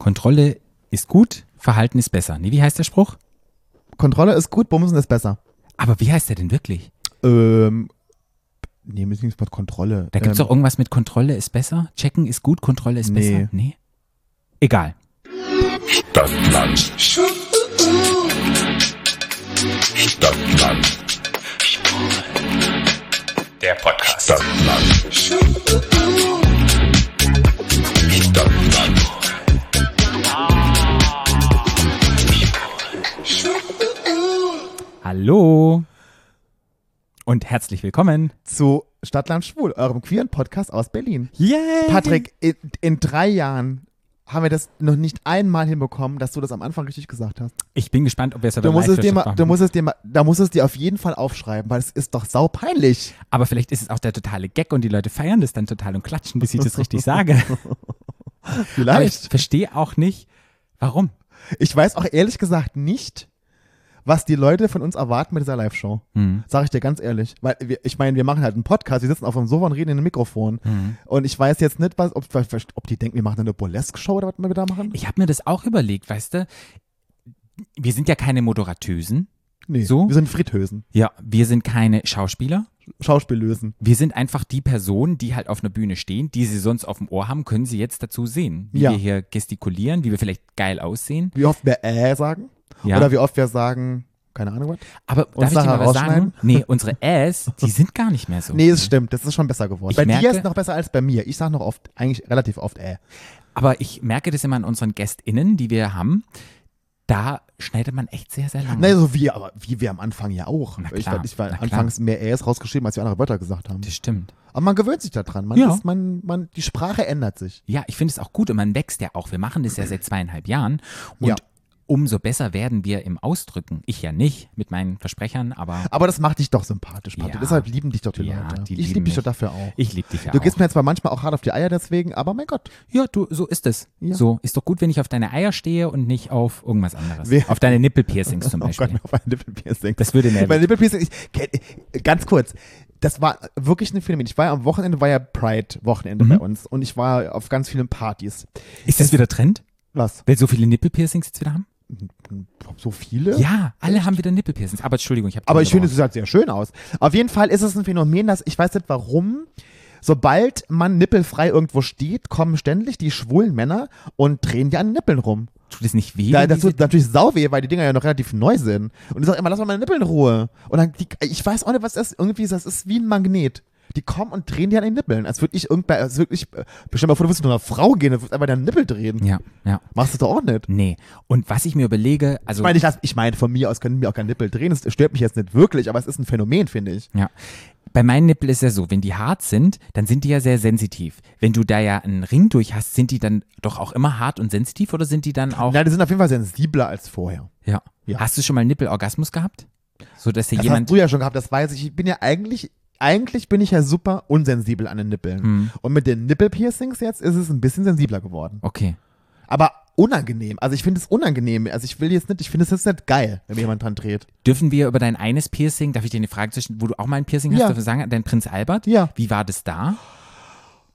Kontrolle ist gut, Verhalten ist besser. Nee, wie heißt der Spruch? Kontrolle ist gut, Bumsen ist besser. Aber wie heißt der denn wirklich? Ähm, nee, ist nichts mit Kontrolle. Da gibt es ähm, doch irgendwas mit Kontrolle ist besser? Checken ist gut, Kontrolle ist Nee. besser? Nee. Egal. Stadtland. Stadtland. Der Podcast. Stadtland. Stadtland. Hallo. Und herzlich willkommen. zu Stadtland Schwul, eurem queeren Podcast aus Berlin. Yay! Patrick, in, in drei Jahren haben wir das noch nicht einmal hinbekommen, dass du das am Anfang richtig gesagt hast. Ich bin gespannt, ob wir es aber Du musst, live es dir mal, machen. du musst es dir mal, da musst es dir auf jeden Fall aufschreiben, weil es ist doch saupeinlich. Aber vielleicht ist es auch der totale Gag und die Leute feiern das dann total und klatschen, bis ich das richtig sage. Aber ich Vielleicht. verstehe auch nicht, warum. Ich weiß auch ehrlich gesagt nicht, was die Leute von uns erwarten mit dieser Live-Show. Hm. Sag ich dir ganz ehrlich. Weil wir, ich meine, wir machen halt einen Podcast, wir sitzen auf einem Sofa und reden in einem Mikrofon. Hm. Und ich weiß jetzt nicht, was, ob, ob die denken, wir machen eine Burlesque-Show oder was wir da machen. Ich habe mir das auch überlegt, weißt du, wir sind ja keine Moderatösen. Nee, So? wir sind Fritthösen, Ja, wir sind keine Schauspieler. Schauspiellösen. Wir sind einfach die Personen, die halt auf einer Bühne stehen, die sie sonst auf dem Ohr haben, können sie jetzt dazu sehen. Wie Ja. wir hier gestikulieren, wie wir vielleicht geil aussehen. Wie oft wir äh sagen. Ja. Oder wie oft wir sagen, keine Ahnung was. Aber darf ich dir mal was sagen? Nee, unsere Äs, die sind gar nicht mehr so. Nee, es stimmt, das ist schon besser geworden. Ich bei dir merke- ist es noch besser als bei mir. Ich sag noch oft, eigentlich relativ oft äh. Aber ich merke das immer an unseren GästInnen, die wir haben. Da schneidet man echt sehr, sehr lange. Naja, so wie, aber wie wir am Anfang ja auch. Na ich klar, war, ich war na klar. anfangs mehr Äs rausgeschrieben, als wir andere Wörter gesagt haben. Das stimmt. Aber man gewöhnt sich daran. Man Ja. ist, man, man, die Sprache ändert sich. Ja, ich finde es auch gut und man wächst ja auch. Wir machen das ja seit zweieinhalb Jahren und Ja. Umso besser werden wir im Ausdrücken. Ich ja nicht mit meinen Versprechern, aber Aber das macht dich doch sympathisch, Patrick. Ja. Deshalb lieben dich doch die Ja, Leute. die ich liebe dich doch dafür auch. ich liebe dich ja Du auch. gehst mir zwar manchmal auch hart auf die Eier deswegen, aber mein Gott. Ja, du, so ist es. Ja. So, ist doch gut, wenn ich auf deine Eier stehe und nicht auf irgendwas anderes. Wer- Auf deine Nippelpiercings zum Oh Beispiel. Gott, mir auf ein Nippelpiercing. Das würde nerven. Bei Nippelpiercing, ich, ganz kurz, das war wirklich ein Phänomen. Ich war ja am Wochenende, war ja Pride-Wochenende Mhm. bei uns und ich war auf ganz vielen Partys. ist das wieder Trend? Was? Weil so viele Nippelpiercings jetzt wieder haben? So viele? Ja, alle haben wieder Nippelpiercings. Aber Entschuldigung, ich habe Aber ich finde, es sieht sehr schön aus. Auf jeden Fall ist es ein Phänomen, dass ich weiß nicht warum. Sobald man nippelfrei irgendwo steht, kommen ständig die schwulen Männer und drehen dir an den Nippeln rum. tut es nicht weh? Wenn das tut natürlich sau weh, weil die Dinger ja noch relativ neu sind. Und ich sage immer, lass mal meine Nippel in Ruhe. Und dann, die, ich weiß auch nicht, was das ist. Irgendwie, ist das ist wie ein Magnet. Die kommen und drehen dir an den Nippeln. Als würde ich irgendwann, als würde ich, äh, mal vor, du würdest mit einer Frau gehen und würdest einfach deinen Nippel drehen. ja, ja. Machst du doch auch nicht. Nee. Und was ich mir überlege, also Ich meine, ich, lass- ich meine, von mir aus können mir auch keinen Nippel drehen. Das stört mich jetzt nicht wirklich, aber es ist ein Phänomen, finde ich. Ja. Bei meinen Nippel ist ja so, wenn die hart sind, dann sind die ja sehr sensitiv. Wenn du da ja einen Ring durch hast, sind die dann doch auch immer hart und sensitiv oder sind die dann auch. Nein, die sind auf jeden Fall sensibler als vorher. Ja. Ja. Hast du schon mal einen Nippelorgasmus gehabt? So dass dir Das jemand. hast du ja schon gehabt, das weiß ich. Ich bin ja eigentlich, eigentlich bin ich ja super unsensibel an den Nippeln. Hm. Und mit den Nippelpiercings jetzt ist es ein bisschen sensibler geworden. Okay. Aber unangenehm. Also ich finde es unangenehm. Also ich will jetzt nicht, ich finde es jetzt nicht geil, wenn mir jemand dran dreht. Dürfen wir über dein eines Piercing, darf ich dir eine Frage zwischen, wo du auch mal ein Piercing hast, Ja. ich sagen, dein Prinz Albert? Ja. Wie war das da?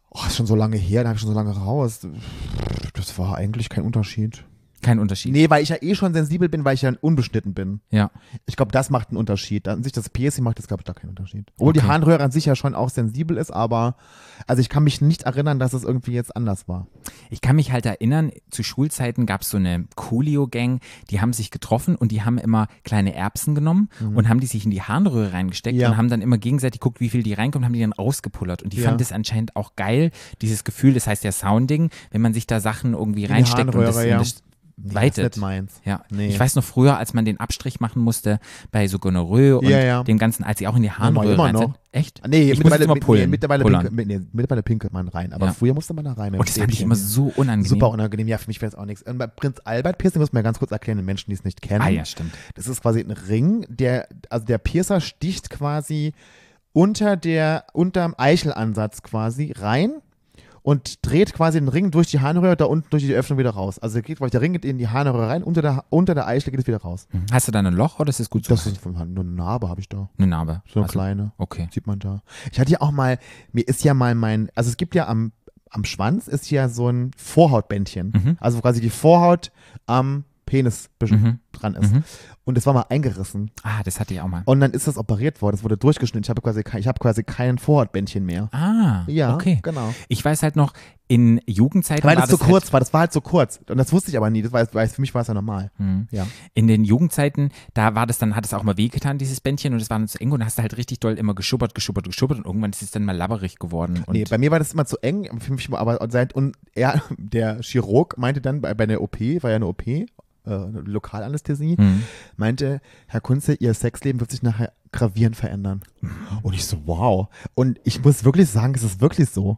Oh, ist schon so lange her, da habe ich schon so lange raus. Das war eigentlich kein Unterschied. Kein Unterschied. Nee, weil ich ja eh schon sensibel bin, weil ich ja unbeschnitten bin. Ja. Ich glaube, das macht einen Unterschied. An sich das Piercing macht das, glaube ich, da keinen Unterschied. Obwohl die Okay. Harnröhre an sich ja schon auch sensibel ist, aber also ich kann mich nicht erinnern, dass es irgendwie jetzt anders war. Ich kann mich halt erinnern, zu Schulzeiten gab es so eine Coolio-Gang, die haben sich getroffen und die haben immer kleine Erbsen genommen und haben die sich in die Harnröhre reingesteckt Mhm. Ja. und haben dann immer gegenseitig geguckt, wie viel die reinkommen, haben die dann rausgepullert. Und die Ja. fanden das anscheinend auch geil, dieses Gefühl, das heißt ja Sounding, wenn man sich da Sachen irgendwie die reinsteckt und das, ja. und das Nee, weitet. Das ist nicht meins. Ja, Nee. ich weiß noch früher, als man den Abstrich machen musste bei so Gonorrhoe und Ja, ja. dem ganzen, als sie auch in die Harnröhre immer rein sind. noch. Echt? Nee, ich mittlerweile, immer pullen. nee, mittlerweile, pinkelt, nee, mittlerweile pinkelt man rein, aber Ja. früher musste man da rein. Und das fand ich immer so unangenehm. Super unangenehm. Ja, für mich wäre es auch nichts. Und bei Prinz Albert Piercing muss man ja ganz kurz erklären, den Menschen, die es nicht kennen. Ah ja, stimmt. Das ist quasi ein Ring, der, also der Piercer sticht quasi unter der, unterm Eichelansatz quasi rein und dreht quasi den Ring durch die Harnröhre da unten durch die Öffnung wieder raus. Also geht, der Ring geht in die Harnröhre rein, unter der, unter der Eichel geht es wieder raus. Mhm. Hast du da ein Loch oder ist es gut so? Das ist Hand. Nur eine Narbe habe ich da. eine Narbe. So eine Also, kleine. Okay. Sieht man da. Ich hatte ja auch mal, mir ist ja mal mein, also es gibt ja am am Schwanz ist ja so ein Vorhautbändchen. Mhm. Also quasi die Vorhaut am Penis Mhm. Dran ist. Mhm. Und das war mal eingerissen. Ah, das hatte ich auch mal. Und dann ist das operiert worden. Das wurde durchgeschnitten. Ich habe quasi, kein- ich habe quasi kein Vorhautbändchen mehr. Ah, Ja, okay. genau. Ich weiß halt noch, in Jugendzeiten Weil war das so das kurz halt, war. Das war halt so kurz. Und das wusste ich aber nie. Das war, für mich war es ja normal. Hm. Ja. in den Jugendzeiten, da war das dann, hat es auch mal wehgetan, dieses Bändchen, und es war dann zu eng und hast du halt richtig doll immer geschubbert, geschubbert, geschubbert und irgendwann ist es dann mal labberig geworden. Und Nee, bei mir war das immer zu eng. Für mich, aber seit, und er, der Chirurg meinte dann bei, bei der OP, war ja eine OP, äh, Lokalanästhesie, Hm. meinte, Herr Kunze, Ihr Sexleben wird sich nachher gravierend verändern. Und ich so, wow. Und ich muss wirklich sagen, es ist wirklich so.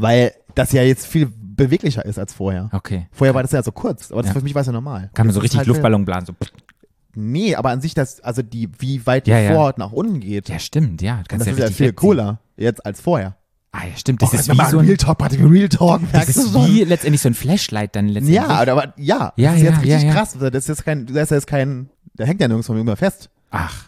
Weil das ja jetzt viel beweglicher ist als vorher. Okay. Vorher war das ja so kurz, aber das Ja. für mich war es ja normal. Kann man so richtig halt- Luftballon blasen. So. Nee, aber an sich das, also die, wie weit die Ja, ja. Vorhaut nach unten geht. Ja, stimmt, ja. Das ja ist ja richtig viel cooler jetzt als vorher. Ah, ja, stimmt. Das Oh, ist wie so ein, Real Talk, Party, Real Talk. das ist wie letztendlich so ein Flashlight dann letztendlich. Ja, aber, ja, Ja, das ist ja, jetzt richtig ja, krass. Das ist jetzt kein, das ist jetzt kein, der hängt ja nirgends von mir fest. Ach,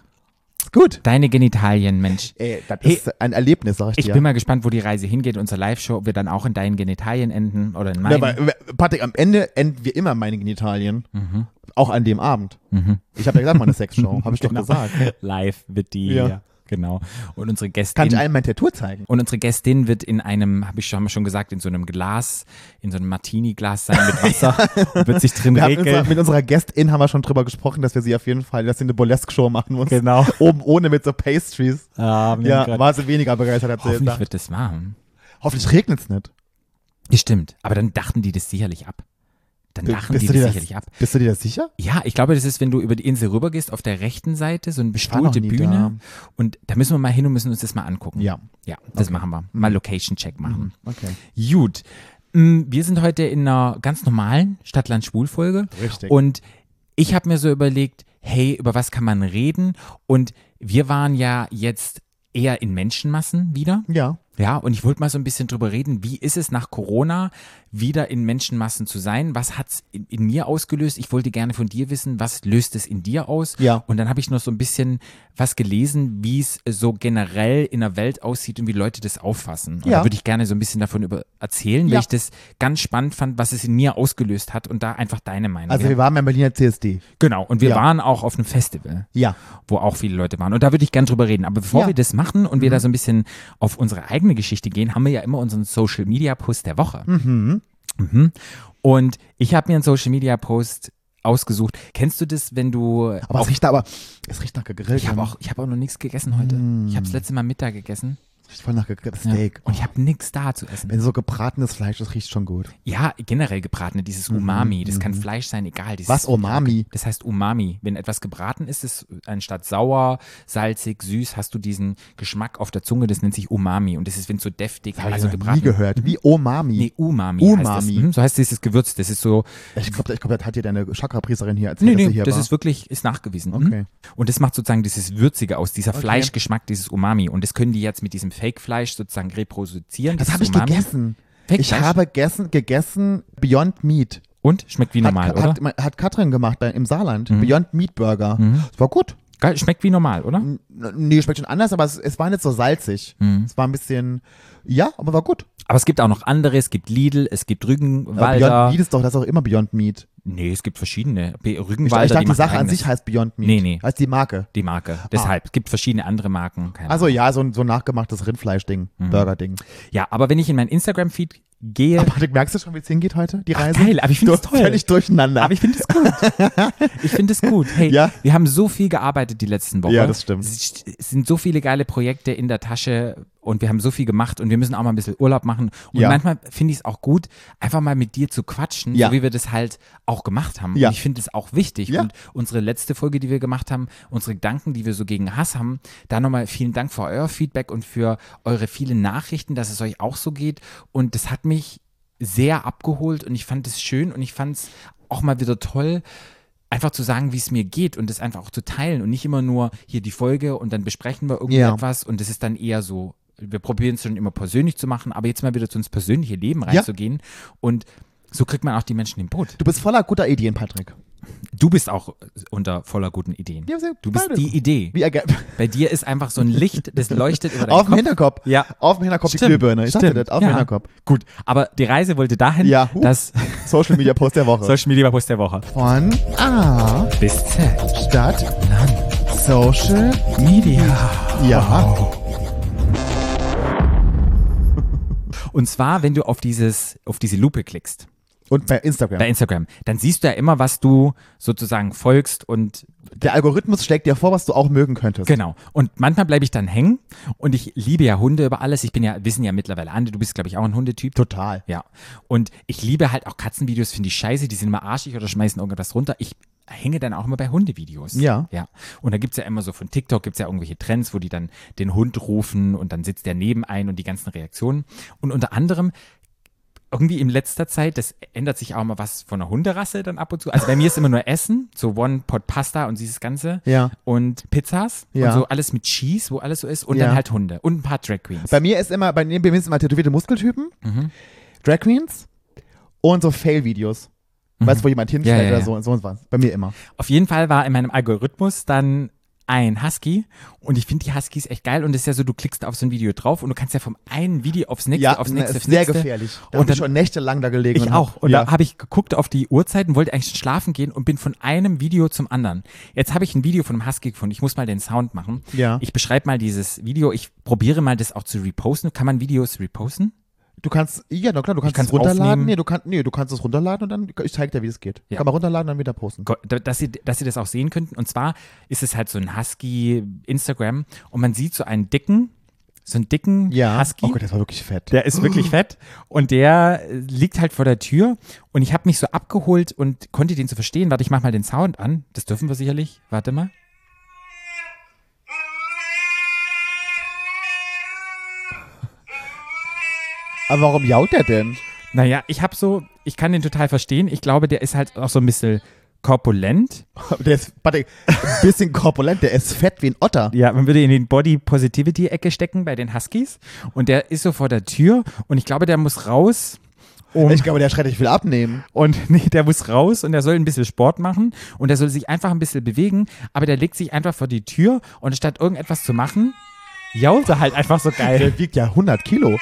gut. deine Genitalien, Mensch. Ey, das Hey, ist ein Erlebnis, sag ich, Ich dir. bin mal gespannt, wo die Reise hingeht, unsere Live-Show, ob wir dann auch in deinen Genitalien enden oder in meinen. Ja, weil, Patrick, am Ende enden wir immer meine Genitalien. Mhm. Auch an dem Abend. Mhm. Ich habe ja gesagt, meine Sexshow. Habe ich Genau. doch gesagt. Live wird die, Ja. Genau. Und unsere Gästin. Kann ich allen mein Tattoo zeigen? Und unsere Gästin wird in einem, habe ich schon, haben wir schon gesagt, in so einem Glas, in so einem Martini-Glas sein mit Wasser und wird sich drin Wir haben unser, regeln. mit unserer Gästin haben wir schon drüber gesprochen, dass wir sie auf jeden Fall, dass sie eine Burlesque-Show machen muss. Genau. Oben ohne mit so Pastries. Ah, Ja, war sie weniger begeistert, hat sie Hoffentlich gesagt. wird das warm. Hoffentlich regnet es nicht. Ja, stimmt. Aber dann dachten die das sicherlich ab. Dann dachten bist, die das sicherlich ab. bist du dir das sicher? Ja, ich glaube, das ist, wenn du über die Insel rübergehst, auf der rechten Seite, so eine bestuhlte Bühne. Und da müssen wir mal hin und müssen uns das mal angucken. Ja. Ja, das machen wir. Mal Location-Check machen. Okay. Gut. Mm, Wir sind heute in einer ganz normalen Stadtland-Schwul-Folge. Richtig. Und ich habe mir so überlegt, hey, über was kann man reden? Und wir waren ja jetzt eher in Menschenmassen wieder. Ja. Ja, und ich wollte mal so ein bisschen drüber reden, wie ist es nach Corona wieder in Menschenmassen zu sein? Was hat's in, in mir ausgelöst? Ich wollte gerne von dir wissen, was löst es in dir aus? Ja. Und dann habe ich noch so ein bisschen was gelesen, wie es so generell in der Welt aussieht und wie Leute das auffassen. Und Ja. da würde ich gerne so ein bisschen davon über erzählen, weil Ja. ich das ganz spannend fand, was es in mir ausgelöst hat und da einfach deine Meinung. Also Wir- waren beim Berliner CSD. genau, und wir Ja. waren auch auf einem Festival Ja. wo auch viele Leute waren. Und da würde ich gern drüber reden. Aber bevor wir das machen und wir da so ein bisschen auf unsere eigene Geschichte gehen, haben wir ja immer unseren Social Media Post der Woche. Mhm. Mhm. Und ich habe mir einen Social Media Post ausgesucht. Kennst du das, wenn du Aber es riecht aber, es riecht nach gegrillt. ich habe auch, ich habe auch noch nichts gegessen heute. Ich habe das letzte Mal Mittag gegessen Es riecht voll nach gegrilltes ja. Steak. und ich habe nichts da zu essen. Wenn so gebratenes Fleisch, das riecht schon gut. Ja, generell gebratene, dieses Umami. Das kann Fleisch sein, egal. Mhm. Was, Umami? Das heißt Umami. Wenn etwas gebraten ist, ist anstatt sauer, salzig, süß, hast du diesen Geschmack auf der Zunge. Das nennt sich Umami. Und das ist, wenn es so deftig, Das also ich gebraten. nie gehört. Wie Omami. Nee, Umami. Heißt das. Umami. Mhm, so heißt dieses Gewürz. Das ist so. Ich glaube, ich glaub, das hat dir deine Chakra-Priesterin hier erzählt, Nee, nee, hier das war. ist wirklich, ist nachgewiesen. Mhm. Okay. Und das macht sozusagen dieses Würzige aus, dieser Fleischgeschmack, dieses Umami. Und das können die jetzt mit diesem Fake-Fleisch sozusagen reproduzieren. das dieses habe ich gegessen. Fake-Fleisch? Ich habe gegessen, gegessen Beyond Meat. Und? Schmeckt wie normal, hat, oder? Hat, hat Katrin gemacht bei, im Saarland. Beyond Meat Burger. Das war gut. Geil, schmeckt wie normal, oder? N- Nee, schmeckt schon anders, aber es, es war nicht so salzig. Mhm. Es war ein bisschen, ja, aber war gut. Aber es gibt auch noch andere. Es gibt Lidl, es gibt Aber Rügenwalder. Beyond Meat ist doch, das ist auch immer Beyond Meat. nee, es gibt verschiedene. Be- Ich, ich Rügenwalder, dachte, die machen Sache an sich heißt Beyond Meat. Nee, nee. Heißt die Marke. Die Marke. Deshalb. Es gibt verschiedene andere Marken. Keine Also ja, so ein, so ein nachgemachtes Rindfleisch-Ding, Mhm. Burger-Ding. Ja, aber wenn ich in mein Instagram-Feed gehe. Aber Patrick, merkst du schon, wie es hingeht heute, die Reise? geil, aber ich finde es Du- toll. Völlig durcheinander. Aber ich finde es gut. ich finde es gut. Hey, Ja. wir haben so viel gearbeitet die letzten Wochen. Ja, das stimmt. Es sind so viele geile Projekte in der Tasche und wir haben so viel gemacht und wir müssen auch mal ein bisschen Urlaub machen. Und Ja. manchmal finde ich es auch gut, einfach mal mit dir zu quatschen, Ja. so wie wir das halt auch gemacht haben. Ja. Und ich finde es auch wichtig. Ja. Und unsere letzte Folge, die wir gemacht haben, unsere Gedanken, die wir so gegen Hass haben, da nochmal vielen Dank für euer Feedback und für eure vielen Nachrichten, dass es euch auch so geht. Und das hat mich sehr abgeholt und ich fand es schön und ich fand es auch mal wieder toll, einfach zu sagen, wie es mir geht und das einfach auch zu teilen und nicht immer nur hier die Folge und dann besprechen wir Ja. irgendetwas und das ist dann eher so, wir probieren es schon immer persönlich zu machen, aber jetzt mal wieder zu ins persönliche Leben reinzugehen und so kriegt man auch die Menschen im Boot. Du bist voller guter Ideen, Patrick. Du bist auch unter voller guten Ideen. Ja, sehr- du bist die Idee. Wie Bei dir ist einfach so ein Licht, das leuchtet über deinen Auf dem Kopf. Hinterkopf. Ja. Auf dem Hinterkopf die Stimmt, Glühbirne. Ich stimmt, das, auf dem ja. Hinterkopf. Gut, aber die Reise wollte dahin, Ja, huh. dass Social Media Post der Woche. Social Media Post der Woche. Von A, Bis Z. Stadt, Social Media. Ja. Und zwar, wenn du auf dieses, auf diese Lupe klickst, Und bei Instagram. bei Instagram, dann siehst du ja immer, was du sozusagen folgst und der Algorithmus schlägt dir vor, was du auch mögen könntest. Genau. Und manchmal bleibe ich dann hängen und ich liebe ja Hunde über alles. Ich bin ja, wissen ja mittlerweile Ande, du bist, glaube ich, auch ein Hundetyp. Total. Ja. Und ich liebe halt auch Katzenvideos, finde ich scheiße, die sind immer arschig oder schmeißen irgendwas runter. Ich hänge dann auch immer bei Hundevideos. Ja. Ja. Und da gibt's ja immer so von TikTok gibt's ja irgendwelche Trends, wo die dann den Hund rufen und dann sitzt der neben ein und die ganzen Reaktionen. Und unter anderem irgendwie in letzter Zeit, das ändert sich auch mal was von der Hunderasse dann ab und zu. Also bei mir ist immer nur Essen, so One-Pot-Pasta und dieses Ganze. Ja. Und Pizzas Ja. und so alles mit Cheese, wo alles so ist. Und Ja. dann halt Hunde und ein paar Drag Queens. Bei mir ist immer, bei mir ist immer tätowierte Muskeltypen, Mhm. Drag Queens und so Fail-Videos. Weißt du, wo jemand hinstellt Mhm. Ja, ja, oder so und so und was. Bei mir immer. Auf jeden Fall war in meinem Algorithmus dann ein Husky und ich finde die Huskies echt geil und es ist ja so, du klickst auf so ein Video drauf und du kannst ja vom einen Video aufs nächste, Ja, aufs ne, nächste, ist aufs sehr nächste. gefährlich. Da Und hab ich dann- schon nächtelang da gelegen. Ich und auch. Und ja. da habe ich geguckt auf die Uhrzeiten, wollte eigentlich schon schlafen gehen und bin von einem Video zum anderen. Jetzt habe ich ein Video von einem Husky gefunden. Ich muss mal den Sound machen. Ja. Ich beschreibe mal dieses Video. Ich probiere mal das auch zu reposten. Kann man Videos reposten? Du kannst, ja, na klar, du kannst kann's es runterladen. aufnehmen. Nee du, kannst, nee, du kannst es runterladen und dann, ich zeig dir, wie es geht. Ja. Kann man runterladen und dann wieder posten. Dass sie, dass sie das auch sehen könnten. Und zwar ist es halt so ein Husky Instagram und man sieht so einen dicken, so einen dicken Ja. Husky. Oh Gott, das war wirklich fett. Der ist wirklich fett und der äh, liegt halt vor der Tür und ich habe mich so abgeholt und konnte den so verstehen. Warte, ich mach mal den Sound an. Das dürfen wir sicherlich. Warte mal. Aber warum jault der denn? Naja, ich habe so, ich kann den total verstehen. Ich glaube, der ist halt auch so ein bisschen korpulent. Der ist, warte, ein bisschen korpulent, der ist fett wie ein Otter. Ja, man würde ihn in die Body Positivity Ecke stecken bei den Huskies und der ist so vor der Tür und ich glaube, der muss raus. Um, Ich glaube, der schreit, ich will abnehmen. Und nee, der muss raus und der soll ein bisschen Sport machen und der soll sich einfach ein bisschen bewegen, aber der legt sich einfach vor die Tür und statt irgendetwas zu machen, jault er halt einfach so geil. Der wiegt ja 100 Kilo.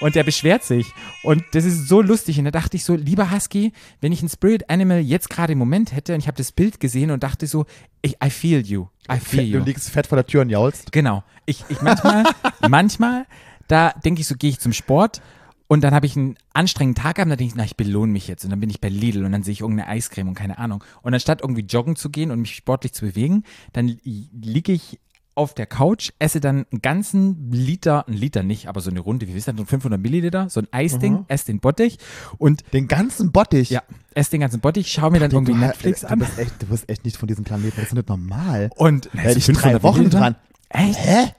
Und der beschwert sich. Und das ist so lustig. Und da dachte ich so, lieber Husky, wenn ich ein Spirit Animal jetzt gerade im Moment hätte und ich habe das Bild gesehen und dachte so, ich, I feel you. I feel Fett, du you. liegst fett vor der Tür und jaulst. Genau. Ich, ich manchmal, manchmal, da denke ich so, gehe ich zum Sport und dann habe ich einen anstrengenden Tag gehabt und dann denke ich, na, ich belohne mich jetzt. Und dann bin ich bei Lidl und dann sehe ich irgendeine Eiscreme und keine Ahnung. Und anstatt irgendwie joggen zu gehen und mich sportlich zu bewegen, dann li- liege ich auf der Couch, esse dann einen ganzen Liter, einen Liter nicht, aber so eine Runde, wie wisst ihr, so 500 Milliliter, so ein Eisding, esse den Bottich und Den ganzen Bottich. ja, esse den ganzen Bottich, schaue mir dann Du, irgendwie du, Netflix du an. Bist echt, du bist echt nicht von diesem Planeten. Das ist nicht normal. Und Da hätte ich drei Wochen Milliliter? dran. Echt? Hä?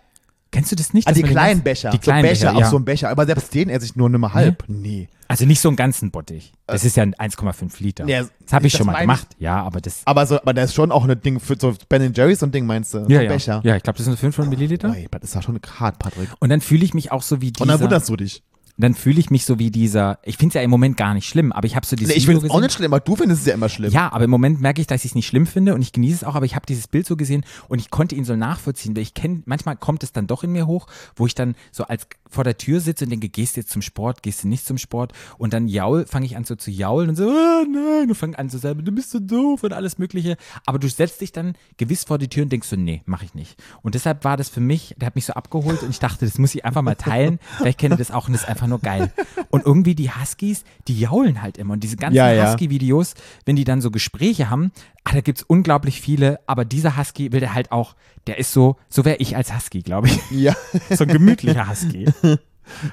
Kennst du das nicht? Dass die kleinen Becher. Die kleinen so Becher, Becher, ja. auch so ein Becher. Aber selbst den esse ich nur mal halb. Nee. Also nicht so einen ganzen Bottich. Das ist ja ein 1,5 Liter. Ja, das habe ich schon mal meine ich. gemacht. Ja, aber das. Aber, so, aber da ist schon auch ein Ding für so Ben Jerry's und Ding, meinst du? so Ja, ein ja. Becher. ja, ich glaube, das sind 500 Milliliter. Oi, das ist ja schon hart, Patrick. Und dann fühle ich mich auch so wie dieser. Und dann wunderst du dich. Dann fühle ich mich so wie dieser. Ich finde es ja im Moment gar nicht schlimm, aber ich habe so dieses. Nee, ich finde es auch nicht schlimm, aber du findest es ja immer schlimm. Ja, aber im Moment merke ich, dass ich es nicht schlimm finde und ich genieße es auch, aber ich habe dieses Bild so gesehen und ich konnte ihn so nachvollziehen, weil ich kenne, manchmal kommt es dann doch in mir hoch, wo ich dann so als vor der Tür sitze und denke, gehst du jetzt zum Sport, gehst du nicht zum Sport und dann jaul, fange ich an so zu jaulen und so, ah, nein, und fange an zu sagen, du bist so doof und alles mögliche, aber du setzt dich dann gewiss vor die Tür und denkst so, nee, mache ich nicht. Und deshalb war das für mich, der hat mich so abgeholt und ich dachte, das muss ich einfach mal teilen, vielleicht kennt ihr das auch und das ist einfach nur geil. Und irgendwie die Huskies, die jaulen halt immer und diese ganzen Ja, ja. Husky Husky-Videos, wenn die dann so Gespräche haben, ah, da gibt's unglaublich viele, aber dieser Husky will der halt auch, der ist so, so wäre ich als Husky, glaube ich. Ja. So ein gemütlicher Husky.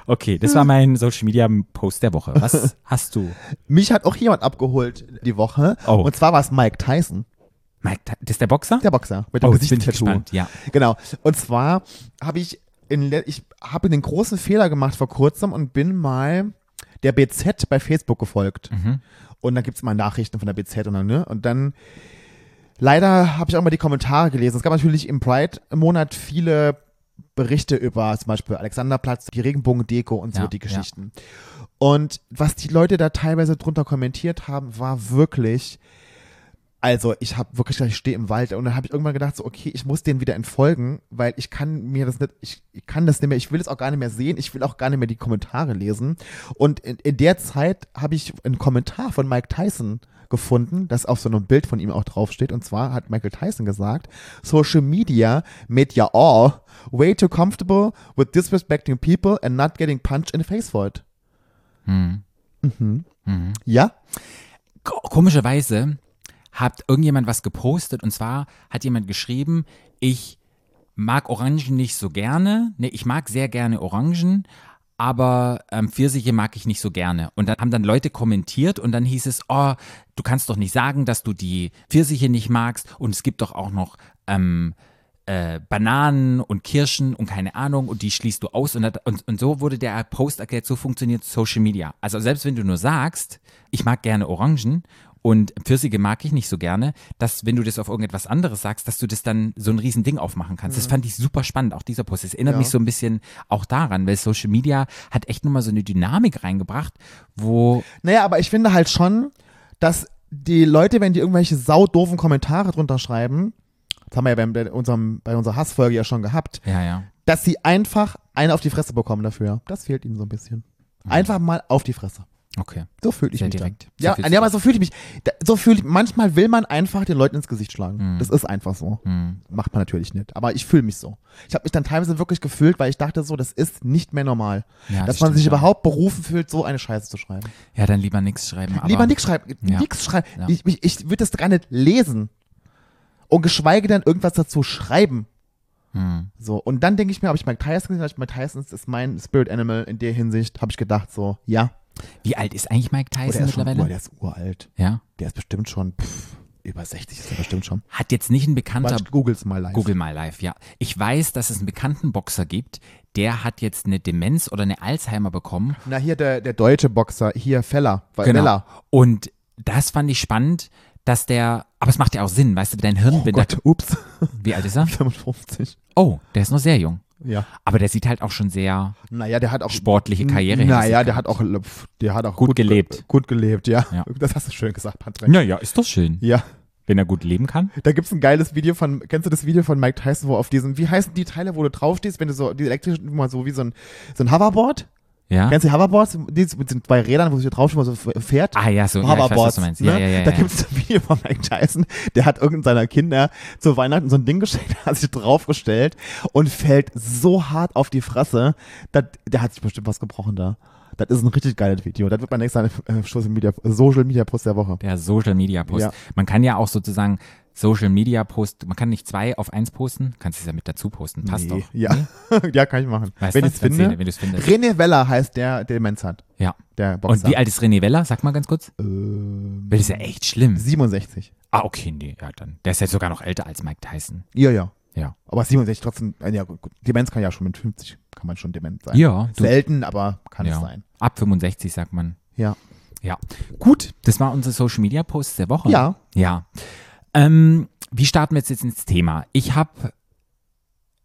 Okay, das war mein Social Media Post der Woche. Was hast du? Mich hat auch jemand abgeholt die Woche. Oh. Und zwar war es Mike Tyson, Mike, das ist der Boxer? der Boxer, mit dem oh, jetzt bin ich Gesichtstattoo. gespannt, ja. Genau. Und zwar habe ich in, ich habe den großen Fehler gemacht vor kurzem und bin mal der BZ bei Facebook gefolgt. Mhm. Und dann gibt es mal Nachrichten von der BZ und dann, ne? Und dann leider habe ich auch mal die Kommentare gelesen. Es gab natürlich im Pride-Monat viele Berichte über zum Beispiel Alexanderplatz, die Regenbogen-Deko und so Ja, die ja. Geschichten. Und was die Leute da teilweise drunter kommentiert haben, war wirklich Also ich habe wirklich gedacht, ich stehe im Wald und dann habe ich irgendwann gedacht, so okay, ich muss denen wieder entfolgen, weil ich kann mir das nicht, ich, ich kann das nicht mehr, ich will es auch gar nicht mehr sehen, ich will auch gar nicht mehr die Kommentare lesen. Und in, in der Zeit habe ich einen Kommentar von Mike Tyson gefunden, das auf so einem Bild von ihm auch draufsteht. Und zwar hat Michael Tyson gesagt, Social Media made ya all way too comfortable with disrespecting people and not getting punched in the face for it. Hm. Ja? Ko- Komischerweise hat irgendjemand was gepostet und zwar hat jemand geschrieben, ich mag Orangen nicht so gerne. Ne, ich mag sehr gerne Orangen, aber ähm, Pfirsiche mag ich nicht so gerne. Und dann haben dann Leute kommentiert und dann hieß es, oh, du kannst doch nicht sagen, dass du die Pfirsiche nicht magst und es gibt doch auch noch ähm, äh, Bananen und Kirschen und keine Ahnung und die schließt du aus und, und, und so wurde der Post erklärt, so funktioniert Social Media. Also selbst wenn du nur sagst, ich mag gerne Orangen und Pfirsiche mag ich nicht so gerne, dass wenn du das auf irgendetwas anderes sagst, dass du das dann so ein riesen Ding aufmachen kannst. Das fand ich super spannend, auch dieser Post. Es erinnert Ja. mich so ein bisschen auch daran, weil Social Media hat echt nochmal so eine Dynamik reingebracht, wo, Naja, aber ich finde halt schon, dass die Leute, wenn die irgendwelche saudoofen Kommentare drunter schreiben, das haben wir ja bei, unserem, bei unserer Hassfolge ja schon gehabt, ja, ja. dass sie einfach eine auf die Fresse bekommen dafür. Das fehlt ihnen so ein bisschen. Einfach mal auf die Fresse. Okay. So fühle ich Sehr mich direkt. dann. Ja, ja, aber so fühle ich mich. So fühle ich, manchmal will man einfach den Leuten ins Gesicht schlagen. Das ist einfach so. Hm. Macht man natürlich nicht. Aber ich fühle mich so. Ich habe mich dann teilweise wirklich gefühlt, weil ich dachte so, das ist nicht mehr normal. Ja, dass das man sich ja. überhaupt berufen fühlt, so eine Scheiße zu schreiben. Ja, dann lieber nichts schreiben. Lieber nichts schreiben. Ja. Nichts schreiben. Ich, ich, ich würde das gar nicht lesen. Und geschweige denn irgendwas dazu schreiben. Hm. So, und dann denke ich mir, habe ich Mike Tyson gesehen, hab ich Mike Tyson ist mein Spirit Animal in der Hinsicht, habe ich gedacht, so, ja. Wie alt ist eigentlich Mike Oh, Tyson der, ist schon, mittlerweile? ur, der ist uralt. ja. Der ist bestimmt schon, pff, über 60 ist er bestimmt schon. Hat jetzt nicht ein bekannter googles mal live. Google mal live, ja. Ich weiß, dass es einen bekannten Boxer gibt, der hat jetzt eine Demenz oder eine Alzheimer bekommen. Na, hier der, der deutsche Boxer, hier Feller. Genau. Feller. Und das fand ich spannend, dass der, aber es macht ja auch Sinn, weißt du, dein Hirn, Oh Gott, ups. wie alt ist er? 55. Oh, der ist noch sehr jung. Ja. Aber der sieht halt auch schon sehr Naja, der hat auch sportliche Karriere Naja, der hat auch, der hat auch Gut gelebt. ge- Gut gelebt, ja. Ja. Das hast du schön gesagt, Patrick. Naja, ist doch schön, Ja. wenn er gut leben kann. Da gibt's ein geiles Video von, kennst du das Video von Mike Tyson, wo auf diesen, wie heißen die Teile, wo du draufstehst, wenn du so, die elektrischen, man so wie so ein, so ein Hoverboard? Ja. Kennst du die Hoverboards? Die mit den zwei Rädern, wo sich drauf wo so fährt? Ah ja, so, ja, weiß, Hoverboards. du meinst. ne? Ja, ja, ja, da ja. gibt's ein Video von Mike Tyson, der hat irgendeinen seiner Kinder zu Weihnachten so ein Ding geschenkt, hat sich draufgestellt und fällt so hart auf die Fresse, dass, der hat sich bestimmt was gebrochen da. Das ist ein richtig geiles Video. Das wird mein nächster äh, Social Media, Social Media Post der Woche. Der Social Media Post. Ja. Man kann ja auch sozusagen Social Media Post, man kann nicht zwei auf eins posten, kannst es ja mit dazu posten, passt Nee. doch. Ja. ja, kann ich machen. Weißt wenn du? ich es finde. wenn du's findest. René Weller heißt der, der Demenz hat. Ja. Der Boxer. Und wie alt ist René Weller? Sag mal ganz kurz. Ähm, Weil das ist ja echt schlimm. 67. Ah, okay, nee, ja dann. Der ist ja sogar noch älter als Mike Tyson. Ja, ja. Ja. Aber 67 trotzdem, ja, gut, Demenz kann ja schon mit 50, kann man schon dement sein. Ja, du, Selten, aber kann ja. es sein. Ab 65 sagt man. Ja. Ja. Gut, das war unser Social Media Post der Woche. Ja. Ja. Ähm, wie starten wir jetzt, jetzt ins Thema? Ich habe,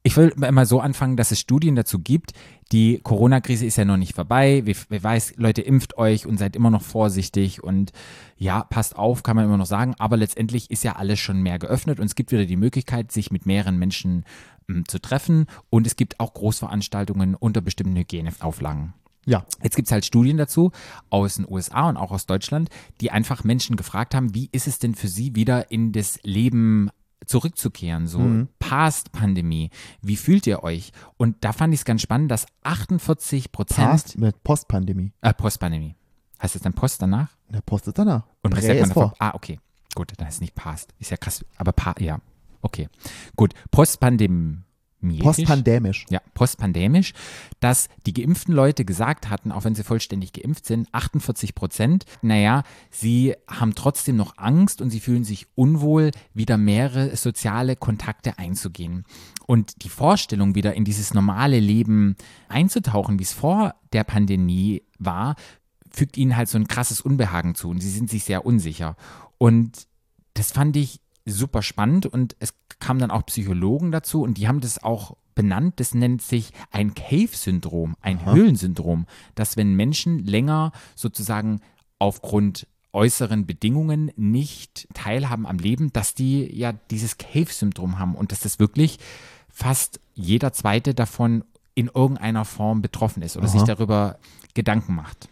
ich will immer so anfangen, dass es Studien dazu gibt. Die Corona-Krise ist ja noch nicht vorbei. Wir weiß, Leute, impft euch und seid immer noch vorsichtig und ja, passt auf, kann man immer noch sagen. Aber letztendlich ist ja alles schon mehr geöffnet und es gibt wieder die Möglichkeit, sich mit mehreren Menschen ähm, zu treffen und es gibt auch Großveranstaltungen unter bestimmten Hygieneauflagen. Ja. Jetzt gibt es halt Studien dazu aus den USA und auch aus Deutschland, die einfach Menschen gefragt haben, wie ist es denn für sie wieder in das Leben zurückzukehren, so past Pandemie. Wie fühlt ihr euch? Und da fand ich es ganz spannend, dass 48 Prozent Past mit Postpandemie. äh, Postpandemie. Heißt es dann Post danach? Der Post ist danach. Und was sagt man vor. Ah, okay. Gut, dann ist es nicht past. Ist ja krass. Aber pa ja. Okay. Gut. Postpandemie. Postpandemisch. Ja, postpandemisch, dass die geimpften Leute gesagt hatten, auch wenn sie vollständig geimpft sind, 48 Prozent, naja, sie haben trotzdem noch Angst und sie fühlen sich unwohl, wieder mehrere soziale Kontakte einzugehen. Und die Vorstellung, wieder in dieses normale Leben einzutauchen, wie es vor der Pandemie war, fügt ihnen halt so ein krasses Unbehagen zu und sie sind sich sehr unsicher. Und das fand ich super spannend und es kamen dann auch Psychologen dazu und die haben das auch benannt. Das nennt sich ein Cave-Syndrom, ein Höhlensyndrom, dass wenn Menschen länger sozusagen aufgrund äußeren Bedingungen nicht teilhaben am Leben, dass die ja dieses Cave-Syndrom haben und dass das wirklich fast jeder zweite davon in irgendeiner Form betroffen ist oder Aha. sich darüber Gedanken macht.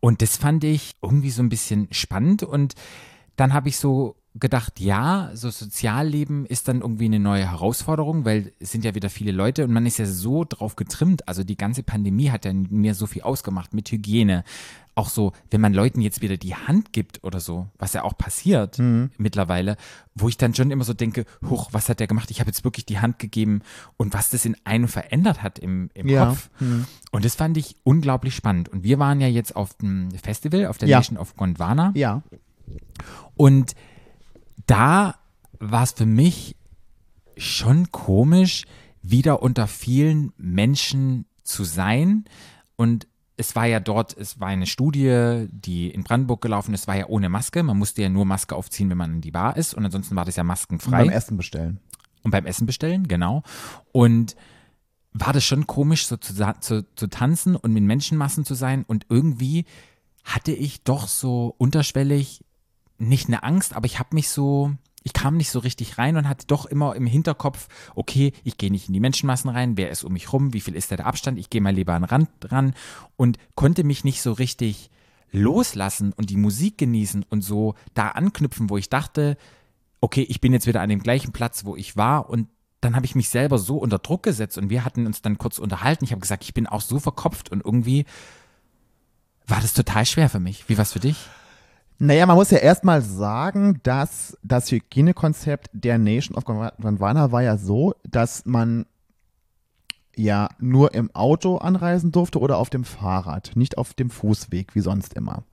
Und das fand ich irgendwie so ein bisschen spannend und dann habe ich so gedacht, ja, so Sozialleben ist dann irgendwie eine neue Herausforderung, weil es sind ja wieder viele Leute und man ist ja so drauf getrimmt. Also die ganze Pandemie hat ja mir so viel ausgemacht mit Hygiene. Auch so, wenn man Leuten jetzt wieder die Hand gibt oder so, was ja auch passiert mittlerweile, wo ich dann schon immer so denke, huch, was hat der gemacht? Ich habe jetzt wirklich die Hand gegeben und was das in einem verändert hat im, im Ja. Kopf. Und das fand ich unglaublich spannend. Und wir waren ja jetzt auf dem Festival, auf der Ja. Nation of Gondwana. Ja. Und da war es für mich schon komisch, wieder unter vielen Menschen zu sein. Und es war ja dort, es war eine Studie, die in Brandenburg gelaufen ist, war ja ohne Maske. Man musste ja nur Maske aufziehen, wenn man in die Bar ist. Und ansonsten war das ja maskenfrei. Beim Essen bestellen. Und beim Essen bestellen, genau. Und war das schon komisch, so zu, zu, zu tanzen und mit Menschenmassen zu sein. Und irgendwie hatte ich doch so unterschwellig nicht eine Angst, aber ich habe mich so, ich kam nicht so richtig rein und hatte doch immer im Hinterkopf, okay, ich gehe nicht in die Menschenmassen rein, wer ist um mich rum, wie viel ist da der Abstand, ich gehe mal lieber an den Rand ran und konnte mich nicht so richtig loslassen und die Musik genießen und so da anknüpfen, wo ich dachte, okay, ich bin jetzt wieder an dem gleichen Platz, wo ich war und dann habe ich mich selber so unter Druck gesetzt und wir hatten uns dann kurz unterhalten. Ich habe gesagt, ich bin auch so verkopft und irgendwie war das total schwer für mich. Wie war es für dich? Naja, man muss ja erstmal sagen, dass das Hygienekonzept der Nation of Gondwana war ja so, dass man ja nur im Auto anreisen durfte oder auf dem Fahrrad, nicht auf dem Fußweg wie sonst immer.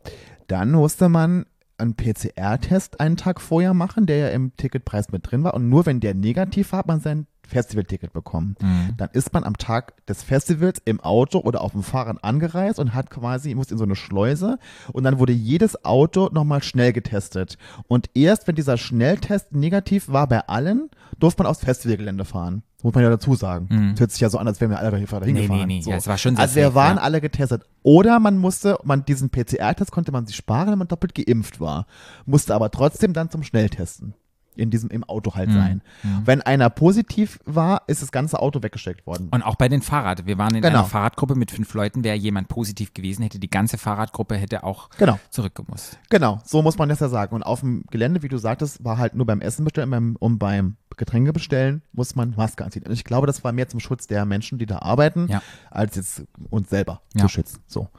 Dann musste man einen PCR-Test einen Tag vorher machen, der ja im Ticketpreis mit drin war. Und nur wenn der negativ war, hat man sein Festivalticket bekommen. Dann ist man am Tag des Festivals im Auto oder auf dem Fahrrad angereist und hat quasi, muss in so eine Schleuse und dann wurde jedes Auto nochmal schnell getestet. Und erst wenn dieser Schnelltest negativ war bei allen, durfte man aufs Festivalgelände fahren. Muss man ja dazu sagen. Das hört sich ja so an, als wären wir alle dahin Mhm. Nee, gefahren. nee, nee. So. Ja, es war schon sehr also wir safe, waren ja. alle getestet. Oder man musste, man diesen PCR-Test konnte man sich sparen, wenn man doppelt geimpft war. Musste aber trotzdem dann zum Schnelltesten. In diesem, im Auto halt Mhm. sein. Wenn einer positiv war, ist das ganze Auto weggesteckt worden. Und auch bei den Fahrrad. Wir waren in Genau. einer Fahrradgruppe mit fünf Leuten. Wäre jemand positiv gewesen, hätte die ganze Fahrradgruppe hätte auch Genau. zurückgemusst. Genau, so muss man das ja sagen. Und auf dem Gelände, wie du sagtest, war halt nur beim Essen bestellen beim, und beim Getränke bestellen, muss man Maske anziehen. Und ich glaube, das war mehr zum Schutz der Menschen, die da arbeiten, Ja. als jetzt uns selber Ja. zu schützen. So.